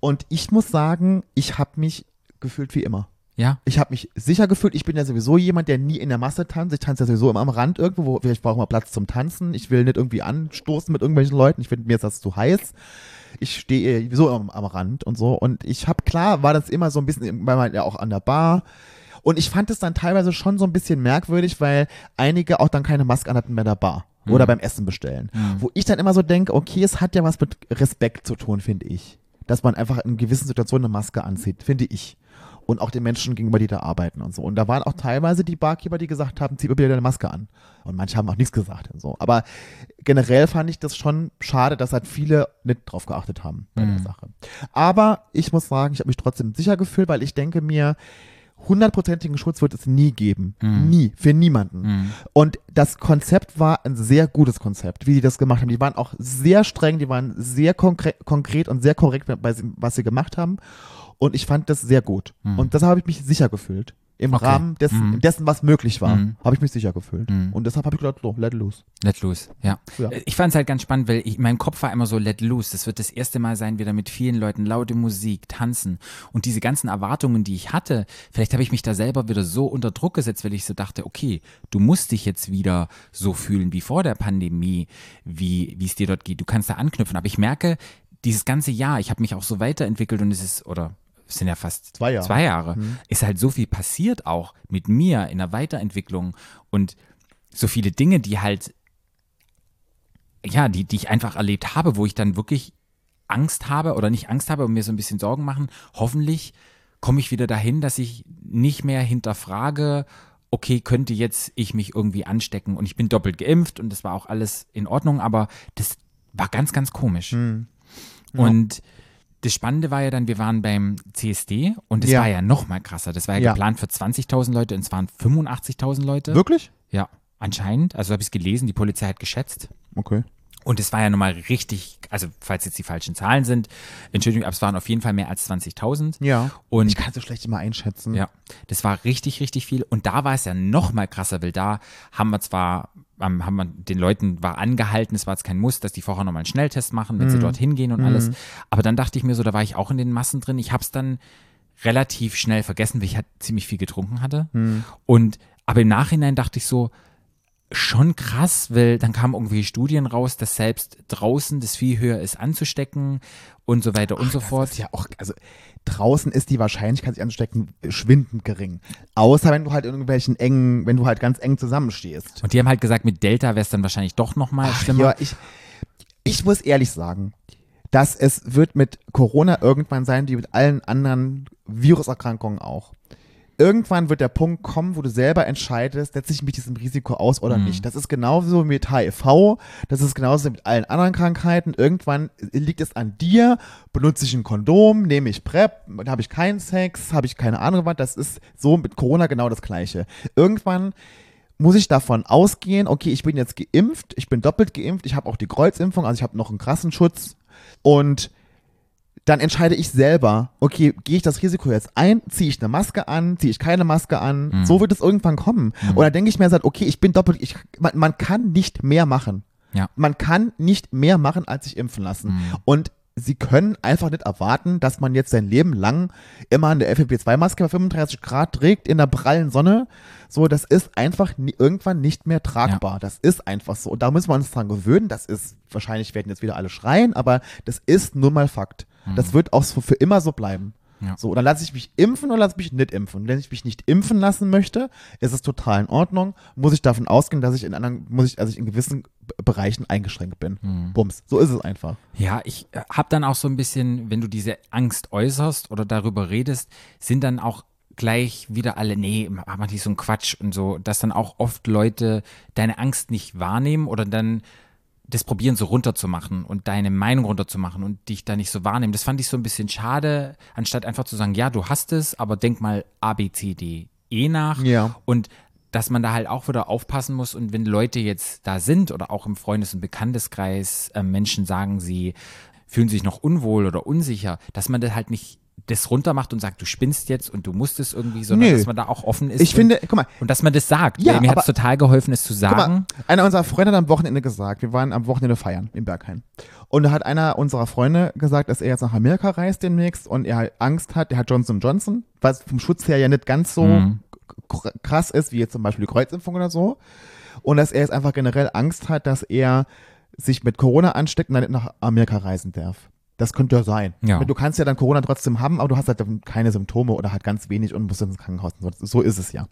Und ich muss sagen, ich habe mich gefühlt wie immer. Ja. Ich habe mich sicher gefühlt. Ich bin ja sowieso jemand, der nie in der Masse tanzt. Ich tanze ja sowieso immer am Rand irgendwo, wo ich brauche mal Platz zum Tanzen. Ich will nicht irgendwie anstoßen mit irgendwelchen Leuten. Ich finde mir ist das zu heiß. Ich stehe sowieso am, am Rand und so. Und ich habe klar, war das immer so ein bisschen, weil man ja auch an der Bar. Und ich fand es dann teilweise schon so ein bisschen merkwürdig, weil einige auch dann keine Maske anhatten bei der Bar oder beim Essen bestellen. Wo ich dann immer so denke, okay, es hat ja was mit Respekt zu tun, finde ich. Dass man einfach in gewissen Situationen eine Maske anzieht, finde ich. Und auch den Menschen gegenüber, die da arbeiten und so. Und da waren auch teilweise die Barkeeper, die gesagt haben, zieh mir bitte deine Maske an. Und manche haben auch nichts gesagt und so. Aber generell fand ich das schon schade, dass halt viele nicht drauf geachtet haben bei der Sache. Aber ich muss sagen, ich habe mich trotzdem sicher gefühlt, weil ich denke mir, hundertprozentigen Schutz wird es nie geben. Nie. Für niemanden. Und das Konzept war ein sehr gutes Konzept, wie die das gemacht haben. Die waren auch sehr streng, die waren sehr konkre konkret und sehr korrekt, bei, was sie gemacht haben. Und ich fand das sehr gut. Und deshalb habe ich mich sicher gefühlt. Im Okay. Rahmen dessen, Mhm. dessen, was möglich war, Mhm. habe ich mich sicher gefühlt. Mhm. Und deshalb habe ich gedacht, so, let loose. Let loose, ja. Ja. Ich fand es halt ganz spannend, weil ich, mein Kopf war immer so let loose. Das wird das erste Mal sein, wieder mit vielen Leuten laute Musik, tanzen und diese ganzen Erwartungen, die ich hatte. Vielleicht habe ich mich da selber wieder so unter Druck gesetzt, weil ich so dachte, okay, du musst dich jetzt wieder so fühlen wie vor der Pandemie, wie wie es dir dort geht. Du kannst da anknüpfen. Aber ich merke, dieses ganze Jahr, ich habe mich auch so weiterentwickelt und es ist oder sind ja fast Zwei Jahre. zwei Jahre, ist halt so viel passiert auch mit mir in der Weiterentwicklung und so viele Dinge, die halt, ja, die, die ich einfach erlebt habe, wo ich dann wirklich Angst habe oder nicht Angst habe und mir so ein bisschen Sorgen machen. Hoffentlich komme ich wieder dahin, dass ich nicht mehr hinterfrage, okay, könnte jetzt ich mich irgendwie anstecken und ich bin doppelt geimpft und das war auch alles in Ordnung, aber das war ganz, ganz komisch. Und das Spannende war ja dann, wir waren beim CSD und es Ja. war ja noch mal krasser. Das war ja, Ja. geplant für 20.000 Leute und es waren 85.000 Leute. Wirklich? Ja, anscheinend. Also habe ich es gelesen, die Polizei hat geschätzt. Okay. Und es war ja nochmal richtig, also falls jetzt die falschen Zahlen sind, Entschuldigung, aber es waren auf jeden Fall mehr als 20.000. Ja. Und Ich kann es so schlecht immer einschätzen. ja, das war richtig, richtig viel. Und da war es ja noch mal krasser, weil da haben wir zwar, haben wir den Leuten war angehalten, es war jetzt kein Muss, dass die vorher nochmal einen Schnelltest machen, wenn sie dorthin gehen und alles. Aber dann dachte ich mir so, da war ich auch in den Massen drin. Ich habe es dann relativ schnell vergessen, weil ich halt ziemlich viel getrunken hatte. Und aber im Nachhinein dachte ich so, schon krass, weil dann kamen irgendwie Studien raus, dass selbst draußen das viel höher ist anzustecken und so weiter und so fort. ja auch, also draußen ist die Wahrscheinlichkeit, sich anzustecken, schwindend gering. Außer wenn du halt in irgendwelchen engen, wenn du halt ganz eng zusammenstehst. Und die haben halt gesagt, mit Delta wäre es dann wahrscheinlich doch noch mal Ach, schlimmer. ja, ich, ich muss ehrlich sagen, dass es wird mit Corona irgendwann sein, wie mit allen anderen Viruserkrankungen auch. Irgendwann wird der Punkt kommen, wo du selber entscheidest, setze ich mich diesem Risiko aus oder nicht. Das ist genauso mit HIV, das ist genauso mit allen anderen Krankheiten. Irgendwann liegt es an dir, benutze ich ein Kondom, nehme ich PrEP, habe ich keinen Sex, habe ich keine Ahnung was. Das ist so mit Corona genau das Gleiche. Irgendwann muss ich davon ausgehen, okay, ich bin jetzt geimpft, ich bin doppelt geimpft, ich habe auch die Kreuzimpfung, also ich habe noch einen krassen Schutz und dann entscheide ich selber, okay, gehe ich das Risiko jetzt ein, ziehe ich eine Maske an, ziehe ich keine Maske an, Mhm. so wird es irgendwann kommen. Oder denke ich mir, halt, okay, ich bin doppelt, ich, man, man kann nicht mehr machen. Ja. Man kann nicht mehr machen, als sich impfen lassen. Und sie können einfach nicht erwarten, dass man jetzt sein Leben lang immer eine FFP2-Maske bei 35 Grad trägt in der prallen Sonne. So, das ist einfach nie, irgendwann nicht mehr tragbar. Das ist einfach so. Und da müssen wir uns dran gewöhnen. Das ist, wahrscheinlich werden jetzt wieder alle schreien, aber das ist nun mal Fakt. Das wird auch so für immer so bleiben. Ja. So, dann lasse ich mich impfen oder lasse ich mich nicht impfen. Und wenn ich mich nicht impfen lassen möchte, ist es total in Ordnung. Muss ich davon ausgehen, dass ich in anderen, muss ich, also ich in gewissen Bereichen eingeschränkt bin. Bums. So ist es einfach. Ja, ich äh, habe dann auch so ein bisschen, wenn du diese Angst äußerst oder darüber redest, sind dann auch gleich wieder alle, nee, mach mal nicht so einen Quatsch und so, dass dann auch oft Leute deine Angst nicht wahrnehmen oder dann das probieren so runterzumachen und deine Meinung runterzumachen und dich da nicht so wahrnehmen. Das fand ich so ein bisschen schade, anstatt einfach zu sagen, ja, du hast es, aber denk mal A, B, C, D, E nach. Ja. Und dass man da halt auch wieder aufpassen muss und wenn Leute jetzt da sind oder auch im Freundes- und Bekannteskreis äh, Menschen sagen, sie fühlen sich noch unwohl oder unsicher, dass man das halt nicht das runter macht und sagt, du spinnst jetzt und du musst es irgendwie, sondern Nö. dass man da auch offen ist. Ich und, finde, guck mal, und dass man das sagt. Ja, mir hat es total geholfen, es zu sagen. mal, einer unserer Freunde hat am Wochenende gesagt, wir waren am Wochenende feiern in Berghain. Und da hat einer unserer Freunde gesagt, dass er jetzt nach Amerika reist demnächst und er halt Angst hat, er hat Johnson Johnson, was vom Schutz her ja nicht ganz so Mhm. krass ist, wie jetzt zum Beispiel die Kreuzimpfung oder so. Und dass er jetzt einfach generell Angst hat, dass er sich mit Corona ansteckt und dann nicht nach Amerika reisen darf. Das könnte ja sein. Ja. Du kannst ja dann Corona trotzdem haben, aber du hast halt keine Symptome oder halt ganz wenig und musst ins Krankenhaus. So ist es ja.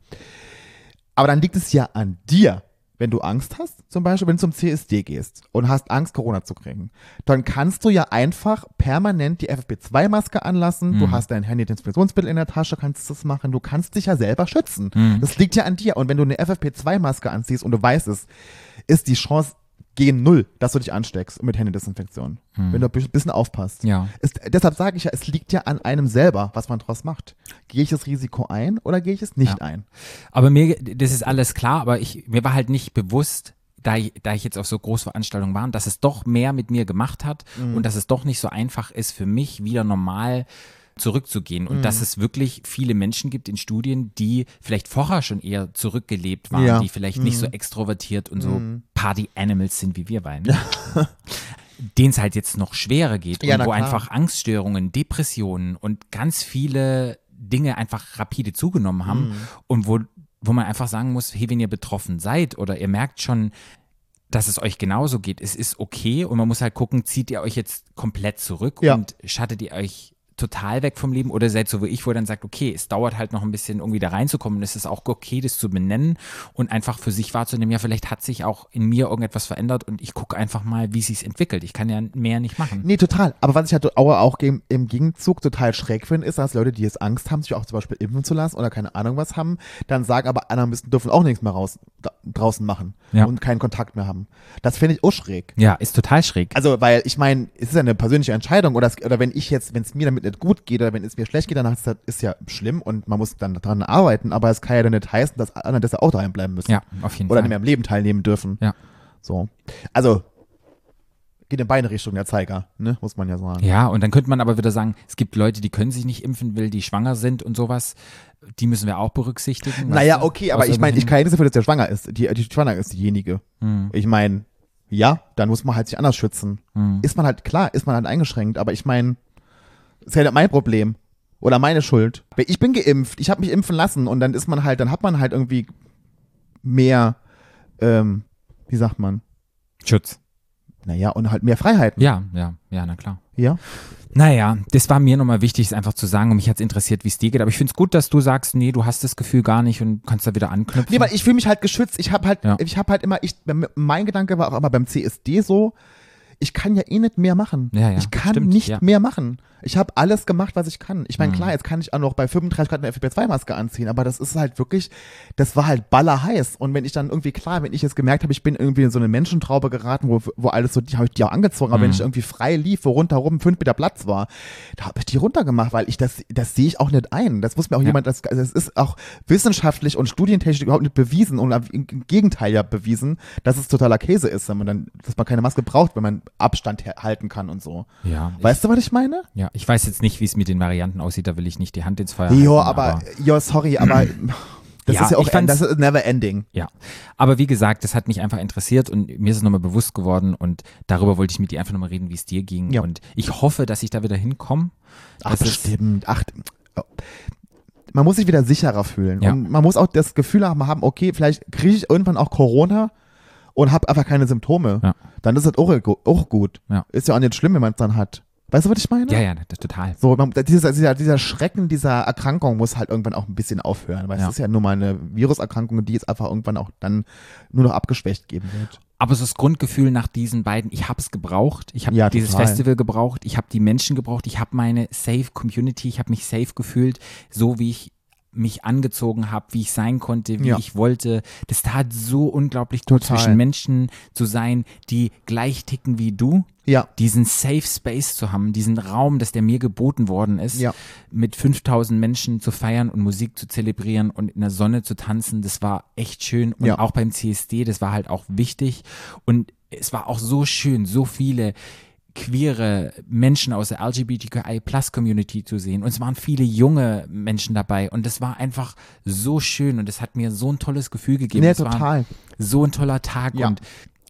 Aber dann liegt es ja an dir, wenn du Angst hast, zum Beispiel, wenn du zum CSD gehst und hast Angst, Corona zu kriegen, dann kannst du ja einfach permanent die FFP2-Maske anlassen. Du hast dein Handy-Desinfektionsmittel in der Tasche, kannst das machen. Du kannst dich ja selber schützen. Das liegt ja an dir. Und wenn du eine FFP2-Maske anziehst und du weißt es, ist die Chance gegen null, dass du dich ansteckst mit Händedesinfektion. Wenn du ein bisschen aufpasst. Ja. Es, deshalb sage ich ja, es liegt ja an einem selber, was man draus macht. Gehe ich das Risiko ein oder gehe ich es nicht Ja. ein? Aber mir, das ist alles klar, aber ich, mir war halt nicht bewusst, da ich, da ich jetzt auf so Großveranstaltungen war, dass es doch mehr mit mir gemacht hat und dass es doch nicht so einfach ist für mich, wieder normal zurückzugehen und dass es wirklich viele Menschen gibt in Studien, die vielleicht vorher schon eher zurückgelebt waren, Ja. die vielleicht nicht so extrovertiert und so Party-Animals sind wie wir beiden. denen es halt jetzt noch schwerer geht Ja, und wo klar. einfach Angststörungen, Depressionen und ganz viele Dinge einfach rapide zugenommen haben Mhm. und wo, wo man einfach sagen muss, hey, wenn ihr betroffen seid oder ihr merkt schon, dass es euch genauso geht, es ist okay und man muss halt gucken, zieht ihr euch jetzt komplett zurück Ja. und schattet ihr euch total weg vom Leben oder seid so wie ich, wo dann sagt, okay, es dauert halt noch ein bisschen, irgendwie da reinzukommen und es ist auch okay, das zu benennen und einfach für sich wahrzunehmen, ja, vielleicht hat sich auch in mir irgendetwas verändert und ich gucke einfach mal, wie sich entwickelt. Ich kann ja mehr nicht machen. Nee, total. Aber was ich halt auch, auch im, Gegenzug total schräg finde, ist, dass Leute, die jetzt Angst haben, sich auch zum Beispiel impfen zu lassen oder keine Ahnung was haben, dann sagen, aber andere müssen, dürfen auch nichts mehr raus, da, draußen machen Ja. und keinen Kontakt mehr haben. Das finde ich auch schräg. Ja, ist total schräg. Also, weil ich meine, es ist ja eine persönliche Entscheidung oder, es, oder wenn ich jetzt, wenn es mir damit nicht gut geht oder wenn es mir schlecht geht, dann ist das ist ja schlimm und man muss dann daran arbeiten, aber es kann ja dann nicht heißen, dass andere deshalb auch daheim bleiben müssen. Ja, auf jeden Oder Fall. nicht mehr am Leben teilnehmen dürfen. Ja. So. Also, geht in beide Richtungen der Zeiger, ne? Muss man ja sagen. Ja, und dann könnte man aber wieder sagen, es gibt Leute, die können sich nicht impfen, will, die schwanger sind und sowas. Die müssen wir auch berücksichtigen. Naja, du? okay, aber ich meine, ich kann ja nichts dafür, dass der schwanger ist. Die, die schwanger ist diejenige. Hm. Ich meine, ja, dann muss man halt sich anders schützen. Hm. Ist man halt, klar, ist man halt eingeschränkt, aber ich meine, ist ja nicht mein Problem. Oder meine Schuld. Ich bin geimpft, ich habe mich impfen lassen und dann ist man halt, dann hat man halt irgendwie mehr, ähm, wie sagt man? Schutz. Naja, und halt mehr Freiheiten. Ja, ja, ja, na klar. Ja. Naja, das war mir nochmal wichtig, es einfach zu sagen und mich hat es interessiert, wie es dir geht. Aber ich finde es gut, dass du sagst, nee, du hast das Gefühl gar nicht und kannst da wieder anknüpfen. Nee, weil ich fühle mich halt geschützt. Ich habe halt, Ja. ich habe halt immer, ich, mein Gedanke war auch immer beim CSD so, ich kann ja eh nicht mehr machen. Ja, ja, ich kann stimmt, nicht ja. mehr machen. Ich habe alles gemacht, was ich kann. Ich meine, Mhm. klar, jetzt kann ich auch noch bei 35 Grad eine FFP2-Maske anziehen, aber das ist halt wirklich, das war halt ballerheiß. Und wenn ich dann irgendwie, klar, wenn ich jetzt gemerkt habe, ich bin irgendwie in so eine Menschentraube geraten, wo, wo alles so, die habe ich die auch angezogen, aber wenn Mhm. ich irgendwie frei lief, wo rundherum fünf Meter Platz war, da habe ich die runtergemacht, weil ich das, das sehe ich auch nicht ein. Das muss mir auch jemand, das, also das ist auch wissenschaftlich und studientechnisch überhaupt nicht bewiesen und im Gegenteil ja bewiesen, dass es totaler Käse ist, wenn man dann, dass man keine Maske braucht, wenn man Abstand halten kann und so. ja, Weißt du, was ich meine? ich, ja, ich weiß jetzt nicht, wie es mit den Varianten aussieht, da will ich nicht die Hand ins Feuer Jo, halten, aber, jo, sorry, aber das Ja, ist ja auch, ich fand's- das ist never ending. Ja, aber wie gesagt, das hat mich einfach interessiert und mir ist es nochmal bewusst geworden und darüber wollte ich mit dir einfach nochmal reden, wie es dir ging. Ja. Und ich hoffe, dass ich da wieder hinkomme. Ach, bestimmt. Ach, oh. man muss sich wieder sicherer fühlen. Ja. Und man muss auch das Gefühl haben, okay, vielleicht kriege ich irgendwann auch Corona und habe einfach keine Symptome. Ja. Dann ist das auch, auch gut. Ja. Ist ja auch nicht schlimm, wenn man es dann hat. Weißt du, was ich meine? Ja, ja, das, total. So, man, dieser, dieser, dieser Schrecken dieser Erkrankung muss halt irgendwann auch ein bisschen aufhören, weil Ja. es ist ja nur mal eine Viruserkrankung, die jetzt einfach irgendwann auch dann nur noch abgeschwächt geben wird. Aber so das Grundgefühl nach diesen beiden, ich habe es gebraucht, ich habe Ja, dieses total. Festival gebraucht, ich habe die Menschen gebraucht, ich habe meine Safe Community, ich habe mich safe gefühlt, so wie ich mich angezogen habe, wie ich sein konnte, wie Ja. ich wollte. Das tat so unglaublich gut Total. zwischen Menschen zu sein, die gleich ticken wie du. Ja. Diesen Safe Space zu haben, diesen Raum, dass der mir geboten worden ist, Ja. mit 5000 Menschen zu feiern und Musik zu zelebrieren und in der Sonne zu tanzen, das war echt schön. Und Ja. auch beim CSD, das war halt auch wichtig. Und es war auch so schön, so viele queere Menschen aus der LGBTQI-Plus-Community zu sehen. Und es waren viele junge Menschen dabei. Und es war einfach so schön und es hat mir so ein tolles Gefühl gegeben. Nee, es war total. so ein toller Tag Ja. und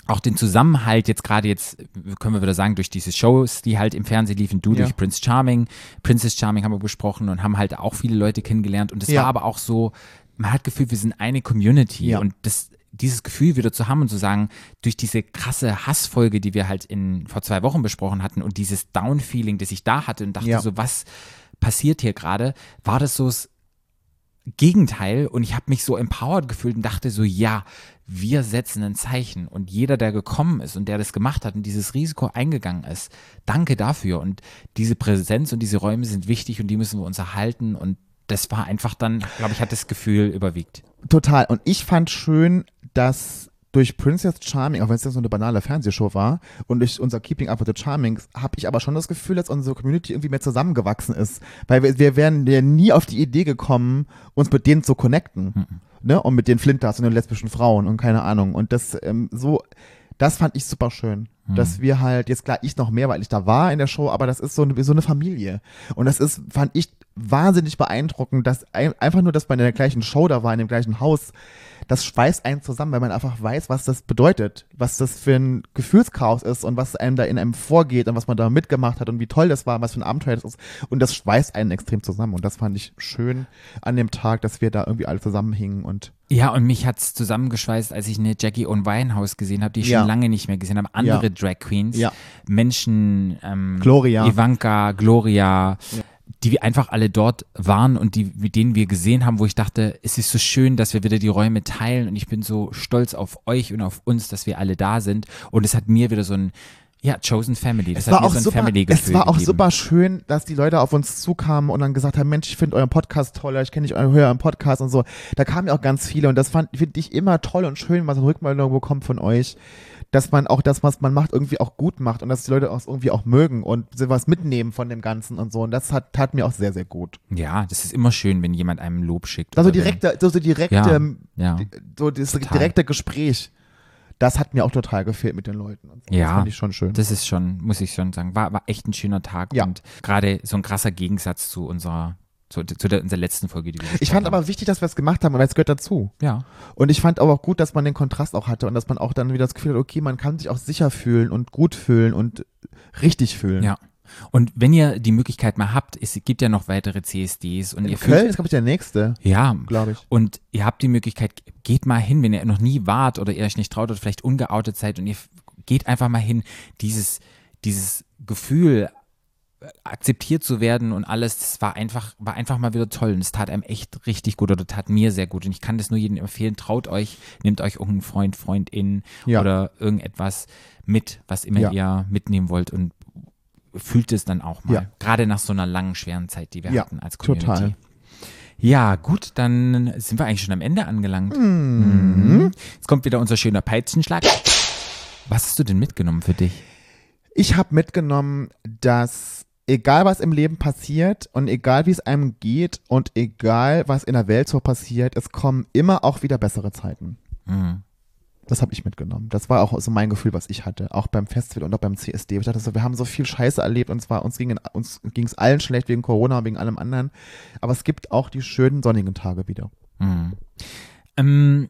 auch den Zusammenhalt jetzt gerade jetzt, können wir wieder sagen, durch diese Shows, die halt im Fernsehen liefen, du Ja. durch Prince Charming, Princess Charming haben wir besprochen und haben halt auch viele Leute kennengelernt und es Ja. war aber auch so, man hat gefühlt, wir sind eine Community und das dieses Gefühl wieder zu haben und zu sagen, durch diese krasse Hassfolge, die wir halt in vor zwei Wochen besprochen hatten und dieses Down-Feeling, das ich da hatte und dachte Ja. so, was passiert hier gerade, war das so das Gegenteil und ich habe mich so empowered gefühlt und dachte so, ja, wir setzen ein Zeichen und jeder, der gekommen ist und der das gemacht hat und dieses Risiko eingegangen ist, danke dafür und diese Präsenz und diese Räume sind wichtig und die müssen wir uns erhalten und das war einfach dann, glaube ich, hat das Gefühl überwiegt. Total. Und ich fand schön, dass durch Princess Charming, auch wenn es jetzt so eine banale Fernsehshow war, und durch unser Keeping Up with the Charmings, habe ich aber schon das Gefühl, dass unsere Community irgendwie mehr zusammengewachsen ist. Weil wir, wir wären ja nie auf die Idee gekommen, uns mit denen zu connecten. Ne? Und mit den Flinters und den lesbischen Frauen und keine Ahnung. Und das ähm, so, das fand ich super schön. Dass wir halt, jetzt klar, ich noch mehr, weil ich da war in der Show, aber das ist so eine, so eine Familie. Und das ist, fand ich wahnsinnig beeindruckend, dass ein, einfach nur, dass man in der gleichen Show da war, in dem gleichen Haus, das schweißt einen zusammen, weil man einfach weiß, was das bedeutet, was das für ein Gefühlschaos ist und was einem da in einem vorgeht und was man da mitgemacht hat und wie toll das war, was für ein Abenteuer das ist. Und das schweißt einen extrem zusammen. Und das fand ich schön an dem Tag, dass wir da irgendwie alle zusammenhingen und Ja, und mich hat's zusammengeschweißt, als ich eine Jackie Owen Winehouse gesehen habe, die ich Ja. schon lange nicht mehr gesehen habe. Andere Ja. Drag Queens, Ja. Menschen, ähm, Gloria. Ivanka, Gloria, die wir einfach alle dort waren und die, mit denen wir gesehen haben, wo ich dachte, es ist so schön, dass wir wieder die Räume teilen und ich bin so stolz auf euch und auf uns, dass wir alle da sind. Und es hat mir wieder so ein, ja, Chosen Family. Das Es war, auch so super, es war auch gegeben. super schön, dass die Leute auf uns zukamen und dann gesagt haben, Mensch, ich finde euren Podcast toll, ich kenne dich euren hören Podcast und so. Da kamen ja auch ganz viele und das fand finde ich immer toll und schön, was eine Rückmeldung bekommt von euch, dass man auch das, was man macht, irgendwie auch gut macht und dass die Leute auch irgendwie auch mögen und was mitnehmen von dem Ganzen und so. Und das hat, tat mir auch sehr, sehr gut. Ja, das ist immer schön, wenn jemand einem Lob schickt. Also direkte, so, so direkte, Ja, ja. so das Total. direkte Gespräch. Das hat mir auch total gefehlt mit den Leuten. Und so. Ja. Das fand ich schon schön. Das ist schon, muss ich schon sagen, war, war echt ein schöner Tag Ja. und gerade so ein krasser Gegensatz zu unserer, zu, zu der, unserer letzten Folge, die wir ich fand haben. aber wichtig, dass wir es gemacht haben, weil es gehört dazu. ja, Und ich fand aber auch gut, dass man den Kontrast auch hatte und dass man auch dann wieder das Gefühl hat, okay, man kann sich auch sicher fühlen und gut fühlen und richtig fühlen. ja. Und wenn ihr die Möglichkeit mal habt, es gibt ja noch weitere CSDs und In ihr Köln fühlt, ist, glaube ich, der nächste, ja, glaube ich. und ihr habt die Möglichkeit, geht mal hin, wenn ihr noch nie wart oder ihr euch nicht traut oder vielleicht ungeoutet seid und ihr geht einfach mal hin, dieses, dieses Gefühl, äh, akzeptiert zu werden und alles, das war einfach, war einfach mal wieder toll und es tat einem echt richtig gut oder tat mir sehr gut und ich kann das nur jedem empfehlen, traut euch, nehmt euch irgendeinen Freund, Freundin Ja. oder irgendetwas mit, was immer Ja. ihr mitnehmen wollt und fühlt es dann auch mal. Ja. Gerade nach so einer langen, schweren Zeit, die wir Ja, hatten als Community. total. Ja, gut, dann sind wir eigentlich schon am Ende angelangt. Mhm. Mhm. Jetzt kommt wieder unser schöner Peitschenschlag. Was hast du denn mitgenommen für dich? Ich habe mitgenommen, dass egal was im Leben passiert und egal wie es einem geht und egal was in der Welt so passiert, es kommen immer auch wieder bessere Zeiten. Mhm. Das habe ich mitgenommen. Das war auch so mein Gefühl, was ich hatte, auch beim Festival und auch beim CSD. Ich dachte so, wir haben so viel Scheiße erlebt und zwar uns ging uns ging's allen schlecht wegen Corona wegen allem anderen, aber es gibt auch die schönen sonnigen Tage wieder. Mhm. Ähm,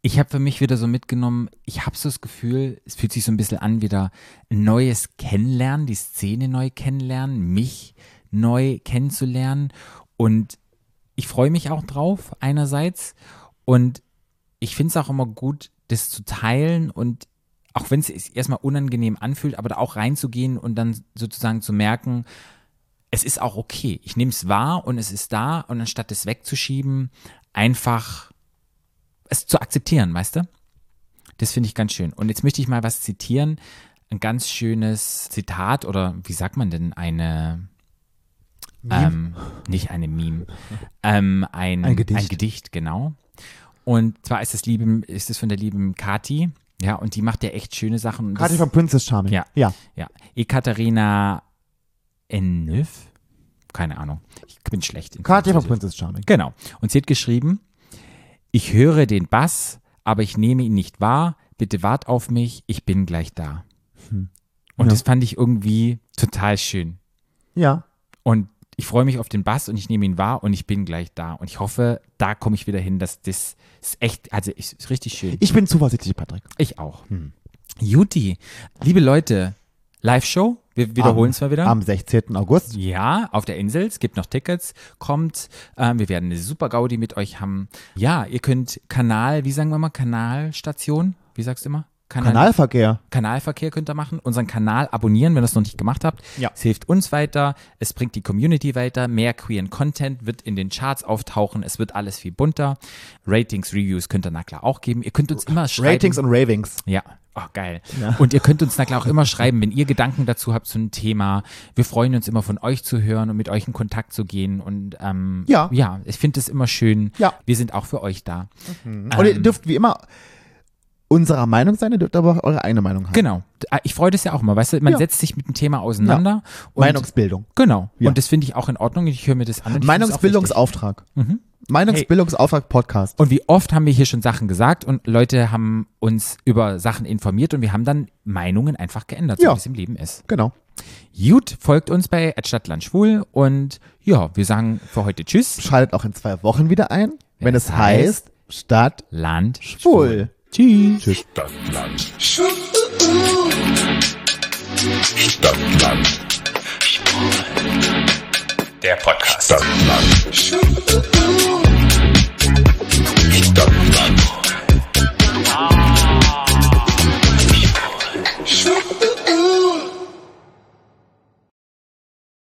ich habe für mich wieder so mitgenommen, ich habe so das Gefühl, es fühlt sich so ein bisschen an, wieder neues Kennenlernen, die Szene neu kennenlernen, mich neu kennenzulernen. Und ich freue mich auch drauf, einerseits. Und ich finde es auch immer gut, das zu teilen und auch wenn es erstmal unangenehm anfühlt, aber da auch reinzugehen und dann sozusagen zu merken, es ist auch okay. Ich nehme es wahr und es ist da und anstatt es wegzuschieben, einfach es zu akzeptieren, weißt du? Das finde ich ganz schön. Und jetzt möchte ich mal was zitieren. Ein ganz schönes Zitat oder wie sagt man denn eine ähm, nicht eine Meme, ähm, ein, Ein Gedicht. ein Gedicht, genau. Und zwar ist es lieben, ist es von der lieben Kati, ja, und die macht ja echt schöne Sachen. Das- von Princess Charming. Ja. Ja. ja, Ekaterina Ennöf? Keine Ahnung. Ich bin schlecht. in Katja von. Princess Charming. Genau. Und sie hat geschrieben, ich höre den Bass, aber ich nehme ihn nicht wahr. Bitte wart auf mich, ich bin gleich da. Und Ja. das fand ich irgendwie total schön. Ja. Und ich freue mich auf den Bass und ich nehme ihn wahr und ich bin gleich da. Und ich hoffe, da komme ich wieder hin, dass das ist echt, also ist, ist richtig schön. Ich bin zuversichtlich, Patrick. Ich auch. Juti, liebe Leute, Live-Show, wir wiederholen es mal wieder. Am 16. August. Ja, auf der Insel. Es gibt noch Tickets. Kommt. Ähm, wir werden eine super Gaudi mit euch haben. Ja, ihr könnt Kanal, wie sagen wir mal, Kanalstation? Wie sagst du immer? Kanal Kanalverkehr. Kanalverkehr könnt ihr machen. Unseren Kanal abonnieren, wenn ihr es noch nicht gemacht habt. Ja. Es hilft uns weiter. Es bringt die Community weiter. Mehr queeren Content wird in den Charts auftauchen. Es wird alles viel bunter. Ratings, Reviews könnt ihr na klar auch geben. Ihr könnt uns immer schreiben. Ratings und Ravings. Ja, oh, geil. Und ihr könnt uns na klar auch immer schreiben, wenn ihr Gedanken dazu habt zu einem Thema. Wir freuen uns immer von euch zu hören und mit euch in Kontakt zu gehen. Und ähm, Ja. ja, ich finde es immer schön. Ja. Wir sind auch für euch da. Und ihr dürft wie immer unserer Meinung sein, ihr dürft aber auch eure eigene Meinung haben. Genau. Ah, Ich freue das ja auch mal, weißt du, man Ja. setzt sich mit dem Thema auseinander. Und, Meinungsbildung. Genau. Ja. Und das finde ich auch in Ordnung. Ich höre mir das an. Und auch wichtig. Meinungsbildungsauftrag. Meinungsbildungsauftrag Podcast. Und wie oft haben wir hier schon Sachen gesagt und Leute haben uns über Sachen informiert und wir haben dann Meinungen einfach geändert, so Ja. wie es im Leben ist. Genau. Gut, folgt uns bei Stadtland Schwul und ja, wir sagen für heute Tschüss. Schaltet auch in zwei Wochen wieder ein, wenn, es es heißt Stadt Land Schwul. Tschüss. Tschüss. Stadtland. Stadtland. Der Podcast. Stadtland. Stadtland. Ah. Stadtland.